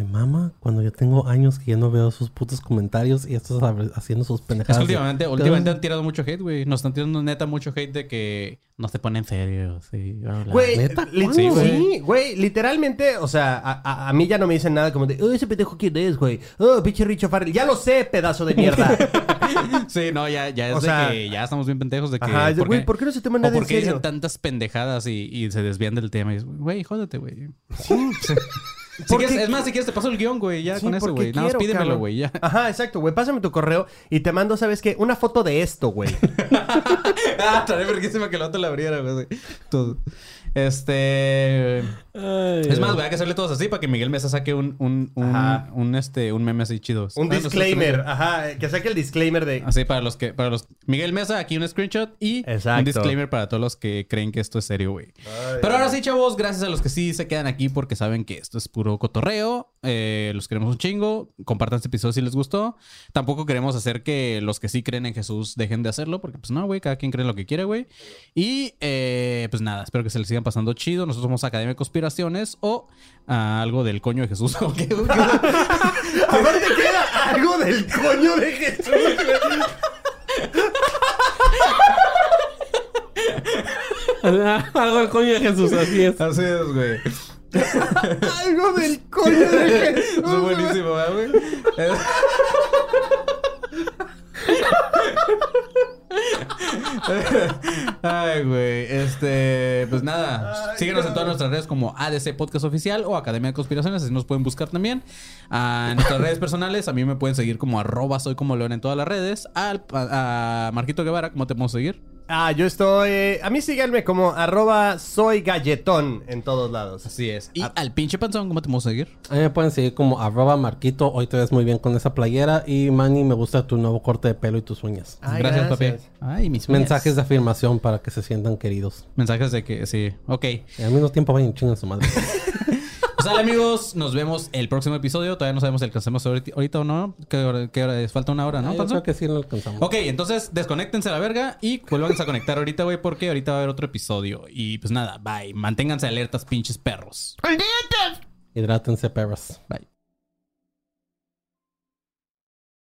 Me mama cuando yo tengo años que ya no veo sus putos comentarios y estos haciendo sus Es pendejadas. que últimamente, últimamente han tirado mucho hate, güey. Nos están tirando neta mucho hate de que no se pone en serio. Sí. Güey, ¿Neta? li- ¿Cuándo, sí, literalmente, o sea, a, a- a mí ya no me dicen nada como de, oh, ese pendejo quién es, güey. Oh, pinche Richo Farrell. Ya lo sé, pedazo de mierda. [LAUGHS] Sí, no, ya, ya es O de que ya estamos bien pendejos de que. Ajá, de, güey, ¿por qué no se toman o nada en por qué serio? dicen tantas pendejadas y, y se desvían del tema. Y es, güey, jódete, güey. [LAUGHS] Si Porque- quieres- es más, si quieres, te paso el guion, güey. Ya Sí, con eso, güey. Nada más pídemelo, cabrón. güey. Ya. Ajá, exacto, güey. Pásame tu correo y te mando, ¿sabes qué? Una foto de esto, güey. [LAUGHS] ah, estaría verguísima que el otro la abriera, güey. Todo. Este. Es más, hay que hacerle todos así para que Miguel Mesa saque un, un, un, Ajá. un, este, un meme así chido. Un Ah, no, disclaimer. Ajá, que saque el disclaimer de... Así para los que, para los. Miguel Mesa, aquí un screenshot y Exacto. un disclaimer para todos los que creen que esto es serio, güey. Pero ahora sí, chavos, gracias a los que sí se quedan aquí porque saben que esto es puro cotorreo. Eh, los queremos un chingo. Compartan este episodio si les gustó. Tampoco queremos hacer que los que sí creen en Jesús dejen de hacerlo, porque pues no, güey, cada quien cree lo que quiere, güey. Y eh, pues nada, espero que se les sigan pasando chido. Nosotros somos Academia de Conspiraciones o ah, algo del coño de Jesús. [LAUGHS] ¿O qué? [LAUGHS] Aparte queda algo del coño de Jesús. Algo del coño de Jesús, así es. Así es, güey. algo del coño de Jesús. Es buenísimo, ¿verdad, güey? Ay, güey. Este, pues nada. síguenos en todas nuestras redes como ADC Podcast Oficial o Academia de Conspiraciones. Así nos pueden buscar también. A en nuestras redes personales, a mí me pueden seguir como arroba soy como león en todas las redes. Al, a, a Marquito Guevara, ¿cómo te podemos seguir? Ah, yo estoy. A mí síganme como arroba soy galletón en todos lados. Así es. Y al pinche panzón, ¿cómo te podemos seguir? A mí me pueden seguir como arroba marquito. Hoy te ves muy bien con esa playera. Y Manny, me gusta tu nuevo corte de pelo y tus uñas. Ay, gracias, papi. gracias. Ay, mis uñas. Mensajes de afirmación para que se sientan queridos. Mensajes de que sí. Ok. Y al mismo tiempo vayan chingan su madre. [LAUGHS] Pues sale, amigos. Nos vemos el próximo episodio. Todavía no sabemos si alcancemos ahorita, ahorita o no. ¿Qué hora, qué hora es? Falta una hora, ¿no, Ah, yo creo que sí lo alcanzamos. Ok, entonces desconéctense a la verga y vuelvan a conectar ahorita, güey, porque ahorita va a haber otro episodio. Y pues nada, bye. Manténganse alertas, pinches perros. Hidrátense, perros. Bye.